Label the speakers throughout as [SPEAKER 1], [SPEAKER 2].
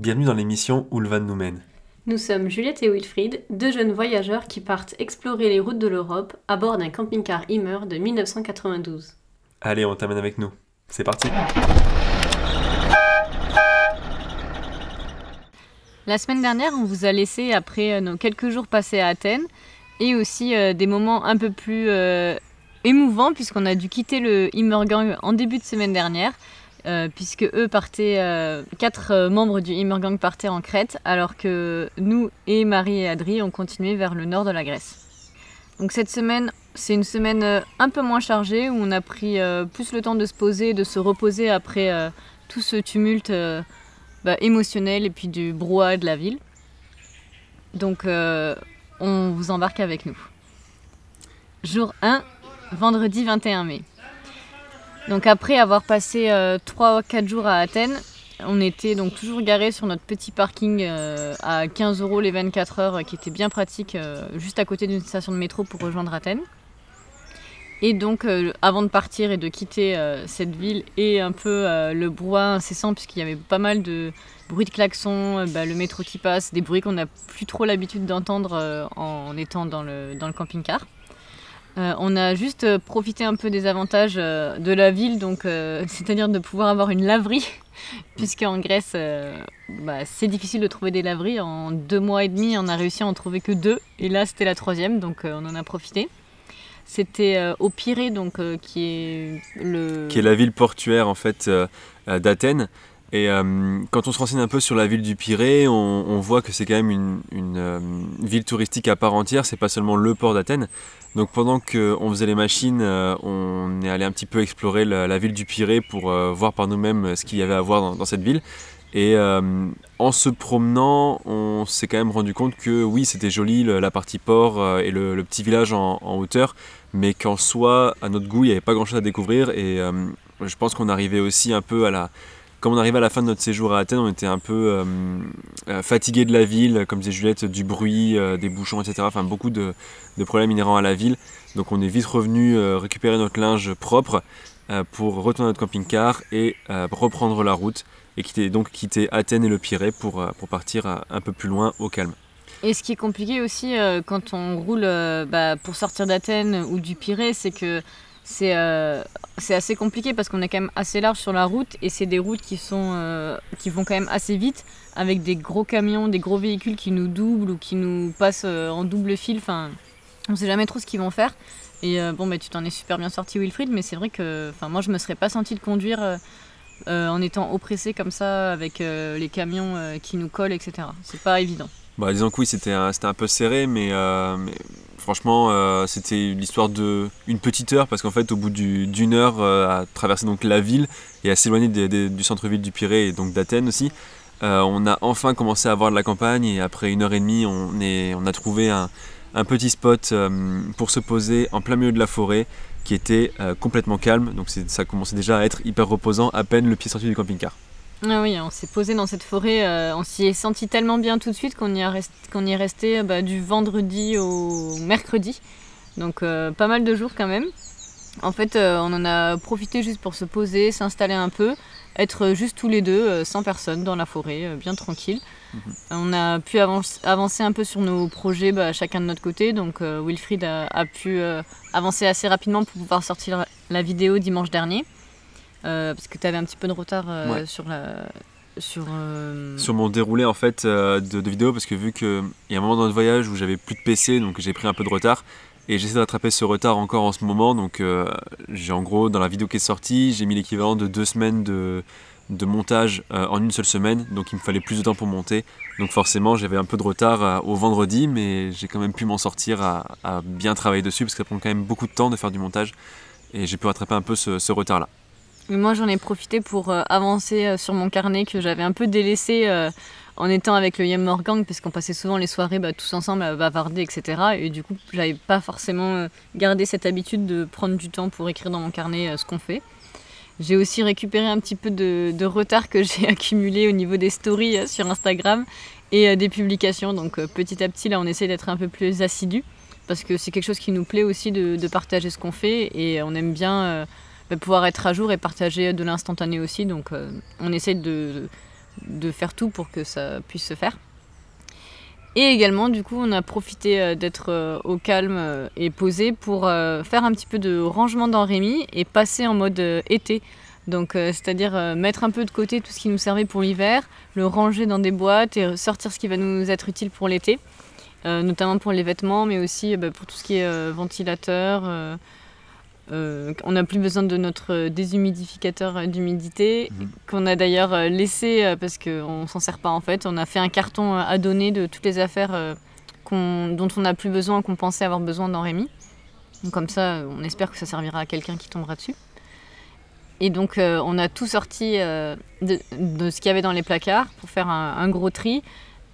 [SPEAKER 1] Bienvenue dans l'émission Où le van nous mène.
[SPEAKER 2] Nous sommes Juliette et Wilfried, deux jeunes voyageurs qui partent explorer les routes de l'Europe à bord d'un camping-car Immer de 1992.
[SPEAKER 1] Allez, on t'amène avec nous. C'est parti
[SPEAKER 2] La semaine dernière, on vous a laissé après euh, nos quelques jours passés à Athènes et aussi euh, des moments un peu plus euh, émouvants puisqu'on a dû quitter le Immergang en début de semaine dernière. Puisque eux partaient, quatre membres du Immergang partaient en Crète, alors que nous et Marie et Adri ont continué vers le nord de la Grèce. Donc cette semaine, c'est une semaine un peu moins chargée où on a pris plus le temps de se poser, de se reposer après tout ce tumulte bah, émotionnel et puis du brouhaha de la ville. Donc euh, on vous embarque avec nous. Jour 1, vendredi 21 mai. Donc après avoir passé 3-4 euh, jours à Athènes, on était donc toujours garé sur notre petit parking euh, à 15 euros les 24 heures qui était bien pratique juste à côté d'une station de métro pour rejoindre Athènes. Et donc, euh, avant de partir et de quitter euh, cette ville et un peu euh, le brouhaha incessant, puisqu'il y avait pas mal de bruits de klaxons, bah, le métro qui passe, des bruits qu'on n'a plus trop l'habitude d'entendre en étant dans le camping-car. On a juste profité un peu des avantages de la ville, donc c'est-à-dire de pouvoir avoir une laverie, puisqu'en Grèce, bah, c'est difficile de trouver des laveries. En deux mois et demi, on a réussi à en trouver que deux, et là c'était la troisième, donc on en a profité. C'était euh, au Pirée, donc, euh, qui est.
[SPEAKER 1] Qui est la ville portuaire, en fait, euh, d'Athènes. Et quand on se renseigne un peu sur la ville du Pirée, on, voit que c'est quand même une, ville touristique à part entière, c'est pas seulement le port d'Athènes. Donc pendant qu'on faisait les machines, on est allé un petit peu explorer la, ville du Pirée pour voir par nous-mêmes ce qu'il y avait à voir dans, cette ville. Et en se promenant, on s'est quand même rendu compte que oui, c'était joli la partie port et le, petit village en hauteur, mais qu'en soi, à notre goût, il n'y avait pas grand chose à découvrir. Et euh, je pense qu'on arrivait aussi un peu à la. Comme on arrivait à la fin de notre séjour à Athènes, on était un peu euh, euh, fatigué de la ville, comme disait Juliette, du bruit, des bouchons, etc. Enfin, beaucoup de, problèmes inhérents à la ville. Donc, on est vite revenu récupérer notre linge propre pour retourner à notre camping-car et reprendre la route. Et quitter, donc quitter Athènes et le Pirée pour, pour partir un peu plus loin au calme.
[SPEAKER 2] Et ce qui est compliqué aussi euh, quand on roule euh, bah, pour sortir d'Athènes ou du Pirée, c'est que c'est euh, assez compliqué parce qu'on est quand même assez large sur la route et c'est des routes qui, sont, qui vont quand même assez vite avec des gros camions, des gros véhicules qui nous doublent ou qui nous passent en double fil. Enfin, on sait jamais trop ce qu'ils vont faire. Et bon, bah, tu t'en es super bien sorti, Wilfried, mais c'est vrai que moi, je me serais pas senti de conduire. en étant oppressé comme ça avec les camions qui nous collent, etc. C'est pas évident.
[SPEAKER 1] Bah, disons que oui, c'était un, un, peu serré, mais, euh, franchement, euh, c'était l'histoire d'une petite heure, parce qu'en fait, au bout d'une heure euh, à traverser donc la ville et à s'éloigner du centre-ville du Pirée et donc d'Athènes aussi, on a enfin commencé à voir de la campagne et après une heure et demie, on, a trouvé un petit spot pour se poser en plein milieu de la forêt qui était complètement calme, donc ça commençait déjà à être hyper reposant à peine le pied sorti du camping-car.
[SPEAKER 2] Ah oui, on s'est posé dans cette forêt, euh, on s'y est senti tellement bien tout de suite qu'on y, y, est resté bah, du vendredi au mercredi. Donc euh, pas mal de jours quand même. En fait, euh, on en a profité juste pour se poser, s'installer un peu, être juste tous les deux, sans personne, dans la forêt, bien tranquille. Mhm. On a pu avancer un peu sur nos projets, bah, chacun de notre côté. Donc Wilfried a pu avancer assez rapidement pour pouvoir sortir la vidéo dimanche dernier. Euh, parce que tu avais un petit peu de retard euh, sur la. Sur,
[SPEAKER 1] euh, sur mon déroulé en fait de, de vidéo parce que vu qu'il y a un moment dans le voyage où j'avais plus de PC donc j'ai pris un peu de retard. Et j'essaie de rattraper ce retard encore en ce moment donc j'ai en gros dans la vidéo qui est sortie j'ai mis l'équivalent de deux semaines de, de montage en une seule semaine. Donc il me fallait plus de temps pour monter. Donc forcément j'avais un peu de retard au vendredi mais j'ai quand même pu m'en sortir à, à, bien travailler dessus parce que ça prend quand même beaucoup de temps de faire du montage. Et j'ai pu rattraper un peu ce retard là
[SPEAKER 2] moi, j'en ai profité pour euh, avancer euh, sur mon carnet que j'avais un peu délaissé euh, en étant avec le Yem Morgang, puisqu'on passait souvent les soirées bah, tous ensemble à bavarder, etc. Et du coup, j'avais pas forcément gardé cette habitude de prendre du temps pour écrire dans mon carnet ce qu'on fait. J'ai aussi récupéré un petit peu de, retard que j'ai accumulé au niveau des stories sur Instagram et des publications. Donc petit à petit, là, on essaie d'être un peu plus assidu parce que c'est quelque chose qui nous plaît aussi de partager ce qu'on fait et on aime bien pouvoir être à jour et partager de l'instantané aussi. Donc euh, on essaie de, de faire tout pour que ça puisse se faire. Et également, du coup, on a profité euh, d'être euh, au calme et posé pour faire un petit peu de rangement dans Rémi et passer en mode été. Donc, c'est-à-dire mettre un peu de côté tout ce qui nous servait pour l'hiver, le ranger dans des boîtes et sortir ce qui va nous être utile pour l'été, notamment pour les vêtements, mais aussi bah, pour tout ce qui est ventilateur, euh, on n'a plus besoin de notre déshumidificateur d'humidité, mhm. qu'on a d'ailleurs euh, laissé euh, parce qu'on ne s'en sert pas en fait. On a fait un carton à donner de toutes les affaires dont on n'a plus besoin, qu'on pensait avoir besoin dans Rémi. comme ça, on espère que ça servira à quelqu'un qui tombera dessus. Et donc, on a tout sorti de, ce qu'il y avait dans les placards pour faire un, gros tri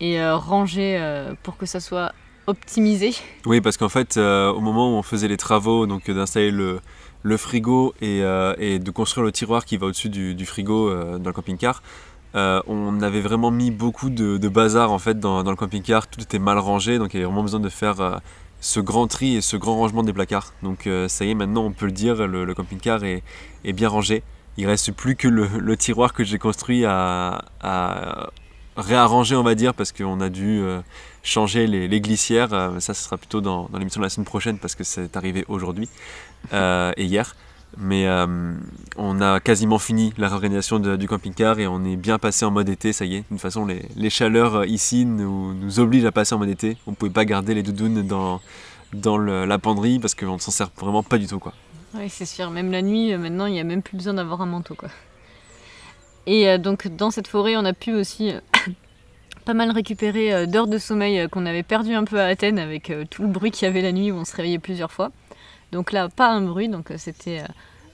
[SPEAKER 2] et ranger pour que ça soit optimisé.
[SPEAKER 1] Oui, parce qu'en fait, euh, au moment où on faisait les travaux, donc euh, d'installer le, frigo euh, et, de construire le tiroir qui va au-dessus du, frigo dans le camping-car, on avait vraiment mis beaucoup de, bazar en fait dans, le camping-car. Tout était mal rangé, donc il y avait vraiment besoin de faire ce grand tri et ce grand rangement des placards. Donc ça y est, maintenant on peut le dire, le, camping-car est, bien rangé. Il reste plus que le, tiroir que j'ai construit à réarranger, on va dire, parce qu'on a dû changer les, glissières. Euh, ça, ce sera plutôt dans, l'émission de la semaine prochaine parce que c'est arrivé aujourd'hui euh, et hier. Mais euh, on a quasiment fini la réorganisation du camping-car et on est bien passé en mode été, ça y est. De toute façon, les, chaleurs ici nous, nous, obligent à passer en mode été. On ne pouvait pas garder les doudounes dans, dans la penderie parce qu'on ne s'en sert vraiment pas du tout. Quoi.
[SPEAKER 2] Oui, c'est sûr. Même la nuit, maintenant, il n'y a même plus besoin d'avoir un manteau. Quoi. Et donc, dans cette forêt, on a pu aussi pas mal récupéré euh, d'heures de sommeil euh, qu'on avait perdu un peu à Athènes avec euh, tout le bruit qu'il y avait la nuit où on se réveillait plusieurs fois. Donc là, pas un bruit, donc c'était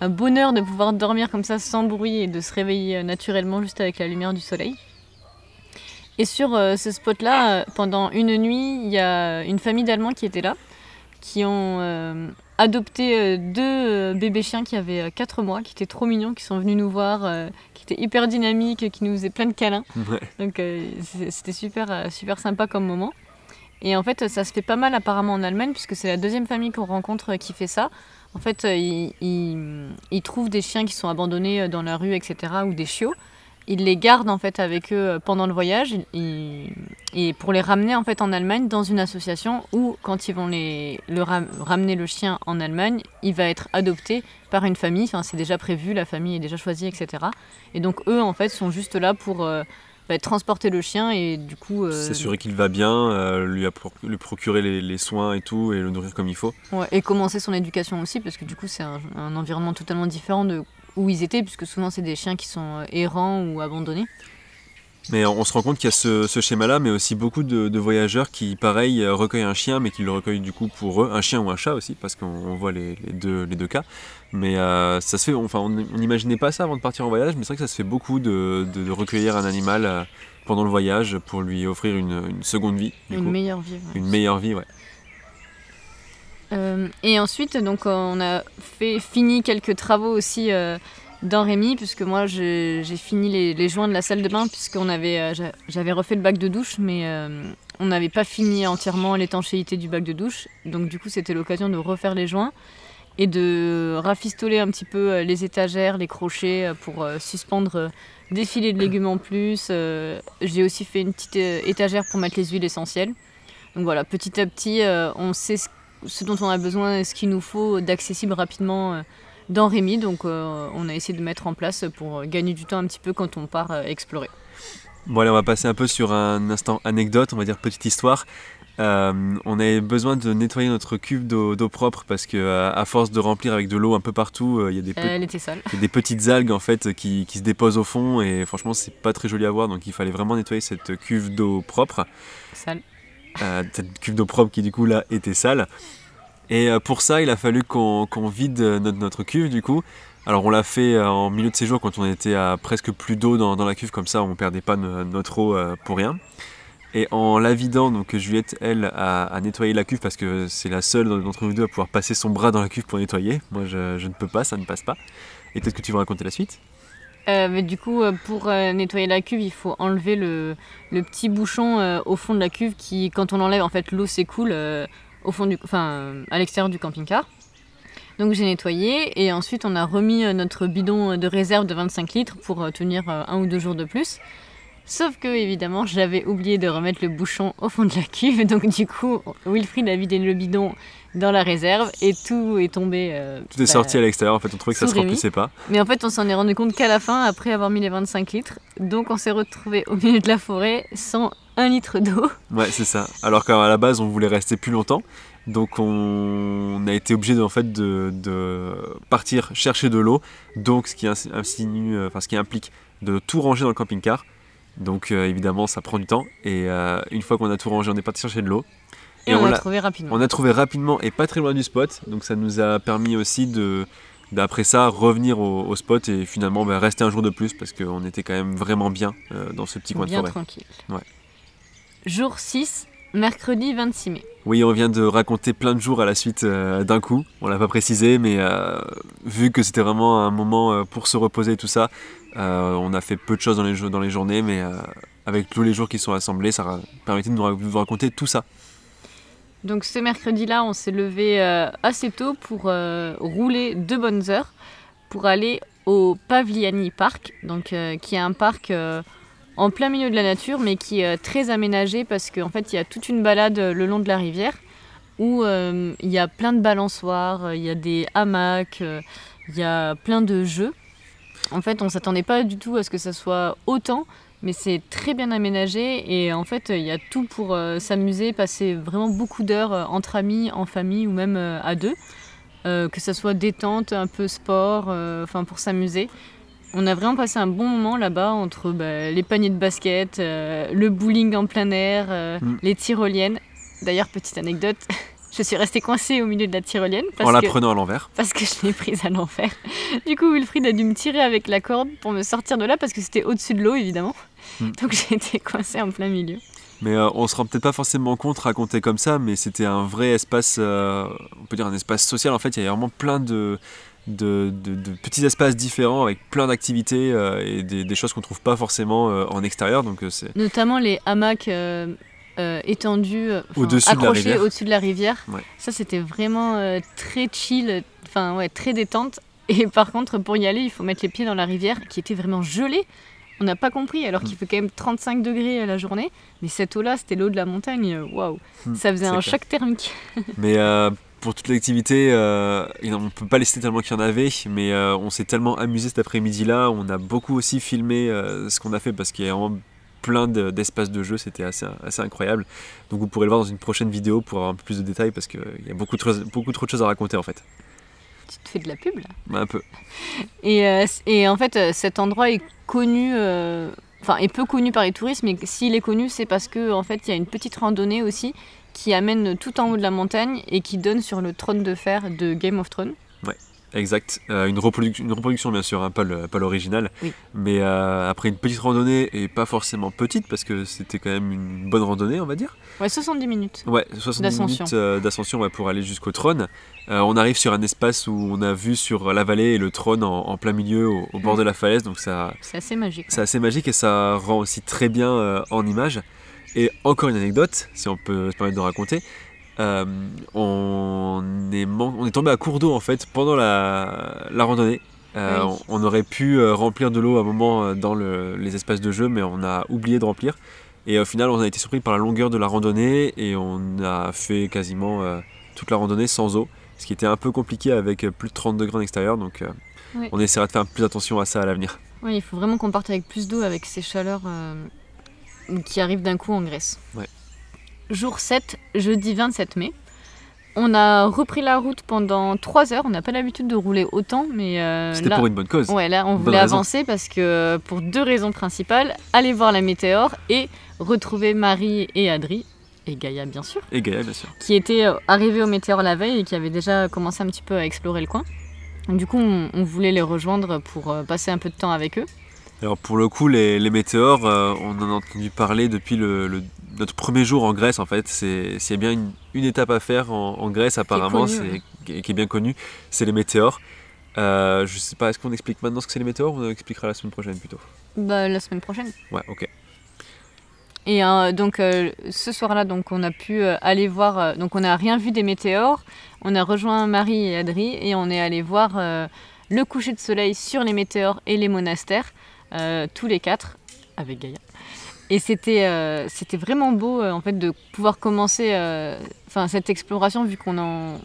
[SPEAKER 2] un bonheur de pouvoir dormir comme ça sans bruit et de se réveiller naturellement juste avec la lumière du soleil. Et sur ce spot-là, pendant une nuit, il y a une famille d'Allemands qui était là, qui ont adopté deux bébés chiens qui avaient 4 mois, qui étaient trop mignons, qui sont venus nous voir, était hyper dynamique, qui nous faisait plein de câlins. Donc euh, c'était super, euh, super sympa comme moment. Et en fait, ça se fait pas mal apparemment en Allemagne, puisque c'est la deuxième famille qu'on rencontre qui fait ça. En fait, euh, ils, ils, trouvent des chiens qui sont abandonnés dans la rue, etc., ou des chiots ils les gardent en fait avec eux euh, pendant le voyage et pour les ramener en fait en Allemagne dans une association où quand ils vont les, le ramener le chien en Allemagne, il va être adopté par une famille. Enfin, c'est déjà prévu, la famille est déjà choisie, etc. Et donc eux en fait sont juste là pour euh, bah, transporter le chien et du coup.
[SPEAKER 1] Euh, S'assurer qu'il va bien, lui, lui, procurer les, soins et tout et le nourrir comme il faut.
[SPEAKER 2] et commencer son éducation aussi parce que du coup c'est un, un environnement totalement différent de où ils étaient, puisque souvent c'est des chiens qui sont euh, errants ou abandonnés.
[SPEAKER 1] Mais on se rend compte qu'il y a ce, schéma-là, mais aussi beaucoup de, voyageurs qui, pareil, euh, recueillent un chien, mais qui le recueillent du coup pour eux, un chien ou un chat aussi, parce qu'on voit les, deux, les deux cas. Mais euh, ça se fait, enfin, on n'imaginait pas ça avant de partir en voyage, mais c'est vrai que ça se fait beaucoup de, recueillir un animal pendant le voyage pour lui offrir une, seconde vie.
[SPEAKER 2] une meilleure vie.
[SPEAKER 1] Une meilleure vie, ouais.
[SPEAKER 2] Euh, et ensuite, donc, on a fait, fini quelques travaux aussi euh, dans Rémi, puisque moi j'ai fini les, joints de la salle de bain, puisqu'on avait, euh, j'avais refait le bac de douche, mais on n'avait pas fini entièrement l'étanchéité du bac de douche. Donc du coup, c'était l'occasion de refaire les joints et de rafistoler un petit peu les étagères, les crochets pour suspendre des filets de légumes en plus. J'ai aussi fait une petite étagère pour mettre les huiles essentielles. Donc voilà, petit à petit, on sait ce ce dont on a besoin et ce qu'il nous faut d'accessible rapidement euh, dans Rémi. Donc euh, on a essayé de mettre en place pour gagner du temps un petit peu quand on part euh, explorer.
[SPEAKER 1] Bon allez, on va passer un peu sur un instant anecdote, on va dire petite histoire. on avait besoin de nettoyer notre cuve d'eau propre parce que à force de remplir avec de l'eau un peu partout, il y, a des des petites algues en fait qui, qui, se déposent au fond et franchement c'est pas très joli à voir donc il fallait vraiment nettoyer cette cuve d'eau propre.
[SPEAKER 2] Sale.
[SPEAKER 1] Euh, cette cuve d'eau propre qui du coup là était sale. Et euh, pour ça, il a fallu qu'on vide notre, notre, cuve du coup. Alors on l'a fait euh, en milieu de séjour quand on était à presque plus d'eau dans, la cuve, comme ça on perdait pas notre eau pour rien. Et en la vidant, donc Juliette, elle, a, nettoyé la cuve parce que c'est la seule d'entre nous deux à pouvoir passer son bras dans la cuve pour nettoyer. Moi je, je ne peux pas, ça ne passe pas. Et peut-être que tu vas raconter la suite?
[SPEAKER 2] Euh, mais du coup, euh, pour euh, nettoyer la cuve, il faut enlever le, petit bouchon au fond de la cuve qui, quand on l'enlève, en fait, l'eau s'écoule au fond du, enfin, à l'extérieur du camping-car. Donc j'ai nettoyé et ensuite on a remis notre bidon de réserve de 25 litres pour tenir un ou deux jours de plus. Sauf que, évidemment, j'avais oublié de remettre le bouchon au fond de la cuve. Donc, du coup, Wilfried a vidé le bidon dans la réserve et tout est tombé. euh,
[SPEAKER 1] Tout est
[SPEAKER 2] bah,
[SPEAKER 1] sorti à l'extérieur, en fait, on trouvait que ça se
[SPEAKER 2] Rémi.
[SPEAKER 1] remplissait pas.
[SPEAKER 2] Mais en fait, on s'en est rendu compte qu'à la fin, après avoir mis les 25 litres. Donc, on s'est retrouvé au milieu de la forêt sans un litre d'eau.
[SPEAKER 1] Ouais, c'est ça. Alors qu'à la base, on voulait rester plus longtemps. Donc on a été obligé de, en fait, de, de partir chercher de l'eau. Donc ce qui, ins- insinue, euh, enfin, ce qui implique de tout ranger dans le camping-car. Donc euh, évidemment, ça prend du temps. Et euh, une fois qu'on a tout rangé, on est parti chercher de l'eau.
[SPEAKER 2] Et, on,
[SPEAKER 1] l'a-
[SPEAKER 2] l'a trouvé rapidement.
[SPEAKER 1] on a trouvé rapidement et pas très loin du spot. Donc ça nous a permis aussi de d'après ça revenir au, au spot et finalement bah, rester un jour de plus parce qu'on était quand même vraiment bien euh, dans ce petit coin de
[SPEAKER 2] Bien
[SPEAKER 1] forêt.
[SPEAKER 2] tranquille.
[SPEAKER 1] Ouais.
[SPEAKER 2] Jour 6, mercredi 26 mai.
[SPEAKER 1] Oui, on vient de raconter plein de jours à la suite euh, d'un coup. On l'a pas précisé, mais euh, vu que c'était vraiment un moment euh, pour se reposer et tout ça, on a fait peu de choses dans les, dans les journées, mais avec tous les jours qui sont assemblés, ça permettait de nous, ra- de vous raconter tout ça.
[SPEAKER 2] Donc ce mercredi-là, on s'est levé assez tôt pour rouler deux bonnes heures pour aller au Pavliani Park, donc, qui est un parc en plein milieu de la nature, mais qui est euh, très aménagé parce qu'en fait, il y a toute une balade euh, le long de la rivière où euh, il y a plein de balançoires, il y a des hamacs, il y a plein de jeux. En fait, on s'attendait pas du tout à ce que ça soit autant, mais c'est très bien aménagé et en fait, il y a tout pour s'amuser, passer vraiment beaucoup d'heures entre amis, en famille ou même à deux. Que ça soit détente, un peu sport, enfin pour s'amuser. On a vraiment passé un bon moment là-bas entre bah, les paniers de basket, euh, le bowling en plein air, euh,
[SPEAKER 1] Mm.
[SPEAKER 2] les tyroliennes. D'ailleurs, petite anecdote, je suis restée coincée au milieu de la tyrolienne parce
[SPEAKER 1] en la
[SPEAKER 2] que
[SPEAKER 1] prenant à l'envers.
[SPEAKER 2] parce que je l'ai prise à l'envers. Du coup, Wilfried a dû me tirer avec la corde pour me sortir de là parce que c'était au-dessus de l'eau, évidemment.
[SPEAKER 1] Mm.
[SPEAKER 2] Donc j'ai été coincée en plein milieu.
[SPEAKER 1] Mais euh, on se rend peut-être pas forcément compte raconté comme ça, mais c'était un vrai espace, euh, on peut dire un espace social. En fait, il y avait vraiment plein de, de, de- de petits espaces différents avec plein d'activités euh, et des, des choses qu'on trouve pas forcément euh, en extérieur. Donc euh, c'est
[SPEAKER 2] Notamment les hamacs étendus,
[SPEAKER 1] Au-dessus
[SPEAKER 2] accrochés au-dessus de la rivière.
[SPEAKER 1] Ouais.
[SPEAKER 2] Ça, c'était vraiment très chill, enfin ouais, très détente. Et par contre, pour y aller, il faut mettre les pieds dans la rivière qui était vraiment gelée. On n'a pas compris, alors
[SPEAKER 1] Mm.
[SPEAKER 2] qu'il fait quand même 35 degrés à la journée. Mais cette eau-là, c'était l'eau de la montagne. Waouh,
[SPEAKER 1] Hmm,
[SPEAKER 2] ça faisait un
[SPEAKER 1] clair.
[SPEAKER 2] choc thermique.
[SPEAKER 1] Mais pour toute l'activité, euh, on peut pas les citer tellement qu'il y en avait, mais euh, on s'est tellement amusé cet après-midi-là. On a beaucoup aussi filmé euh, ce qu'on a fait parce qu'il y a vraiment plein de- d'espaces de jeu, c'était assez, assez incroyable. Donc vous pourrez le voir dans une prochaine vidéo pour avoir un peu plus de détails parce qu'il y a beaucoup, de choses- beaucoup trop de choses à raconter en fait.
[SPEAKER 2] Tu te fais de la pub là?
[SPEAKER 1] Bah, un peu.
[SPEAKER 2] Et, en fait, cet endroit est connu, enfin, est peu connu par les touristes, mais s'il est connu, c'est parce que en fait, il y a une petite randonnée aussi qui amène tout en haut de la montagne et qui donne sur le trône de fer de Game of Thrones.
[SPEAKER 1] Exact. Euh, une, reproduc- une reproduction, bien sûr, hein, pas l'original.
[SPEAKER 2] Oui.
[SPEAKER 1] Mais euh, après une petite randonnée, et pas forcément petite, parce que c'était quand même une bonne randonnée, on va dire.
[SPEAKER 2] Ouais, 70 minutes.
[SPEAKER 1] Ouais, 70
[SPEAKER 2] D'ascension.
[SPEAKER 1] minutes euh, d'ascension ouais, pour aller jusqu'au trône. Euh, on arrive sur un espace où on a vu sur la vallée et le trône en, en plein milieu, au, au bord
[SPEAKER 2] Mm.
[SPEAKER 1] de la falaise. Donc ça,
[SPEAKER 2] C'est assez magique.
[SPEAKER 1] c'est assez magique et ça rend aussi très bien euh, en image. Et encore une anecdote, si on peut se permettre de raconter. Euh, on, est man- on est tombé à court d'eau en fait pendant la, la randonnée. Euh,
[SPEAKER 2] Oui.
[SPEAKER 1] on, on aurait pu euh, remplir de l'eau à un moment dans le- les espaces de jeu, mais on a oublié de remplir. Et au final, on a été surpris par la longueur de la randonnée et on a fait quasiment euh, toute la randonnée sans eau, ce qui était un peu compliqué avec plus de 30 degrés en extérieur. Donc, euh,
[SPEAKER 2] Oui.
[SPEAKER 1] on essaiera de faire plus attention à ça à l'avenir.
[SPEAKER 2] Ouais, il faut vraiment qu'on parte avec plus d'eau avec ces chaleurs qui arrivent d'un coup en Grèce.
[SPEAKER 1] Ouais.
[SPEAKER 2] Jour 7, jeudi 27 mai. On a repris la route pendant 3 heures. On n'a pas l'habitude de rouler autant, mais euh,
[SPEAKER 1] C'était pour une bonne cause.
[SPEAKER 2] Ouais, là, on voulait
[SPEAKER 1] raison.
[SPEAKER 2] avancer parce que pour deux raisons principales aller voir la météore et retrouver Marie et Adri, et Gaïa bien sûr,
[SPEAKER 1] Et Gaël, bien sûr.
[SPEAKER 2] qui étaient euh, arrivés au météore la veille et qui avaient déjà commencé un petit peu à explorer le coin. Du coup, on, on voulait les rejoindre pour euh, passer un peu de temps avec eux.
[SPEAKER 1] Alors pour le coup, les, les météores, euh, on en a entendu parler depuis le, le- notre premier jour en Grèce en fait. C'est s'il y a bien une, une étape à faire en, en Grèce apparemment, qui, qui est bien connue, c'est les météores. Euh, je sais pas, est-ce qu'on explique maintenant ce que c'est les météores ou on expliquera la semaine prochaine plutôt?
[SPEAKER 2] Bah, la semaine prochaine.
[SPEAKER 1] Ouais, ok.
[SPEAKER 2] Et euh, donc euh, ce soir-là, donc on a pu euh, aller voir. donc on n'a rien vu des météores. On a rejoint Marie et Adri et on est allé voir le coucher de soleil sur les météores et les monastères, euh, tous les quatre avec Gaïa. Et c'était euh, c'était vraiment beau euh, en fait de pouvoir commencer enfin cette exploration vu qu'on en-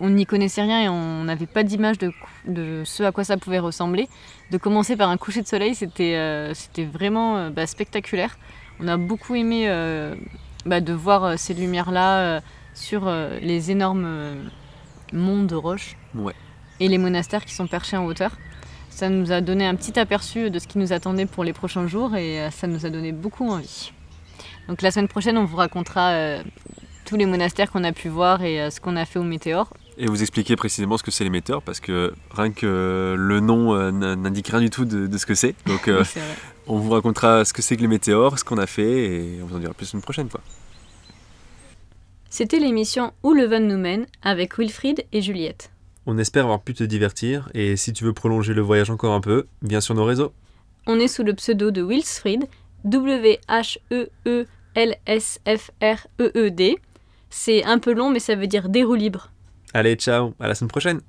[SPEAKER 2] on n'y connaissait rien et on n'avait pas d'image de, de ce à quoi ça pouvait ressembler. De commencer par un coucher de soleil, c'était c'était vraiment bah, spectaculaire. On a beaucoup aimé bah, de voir ces lumières-là sur les énormes monts de roches
[SPEAKER 1] Ouais.
[SPEAKER 2] et les monastères qui sont perchés en hauteur. Ça nous a donné un petit aperçu de ce qui nous attendait pour les prochains jours et euh, ça nous a donné beaucoup envie. Donc la semaine prochaine, on vous racontera euh, tous les monastères qu'on a pu voir et euh, ce qu'on a fait au Météore.
[SPEAKER 1] Et vous expliquer précisément ce que c'est les météores, parce que rien que le nom euh, n'indique rien du tout de, de ce que c'est. Donc euh,
[SPEAKER 2] Oui,
[SPEAKER 1] on vous racontera ce que c'est que les météores, ce qu'on a fait, et on vous en dira plus une prochaine fois.
[SPEAKER 2] C'était l'émission Où le Van nous mène avec Wilfried et Juliette.
[SPEAKER 1] On espère avoir pu te divertir, et si tu veux prolonger le voyage encore un peu, viens sur nos réseaux.
[SPEAKER 2] On est sous le pseudo de Wilsfried, E W-H-E-E-L-S-F-R-E-E-D. C'est un peu long, mais ça veut dire des roues libres.
[SPEAKER 1] Allez, ciao, à la semaine prochaine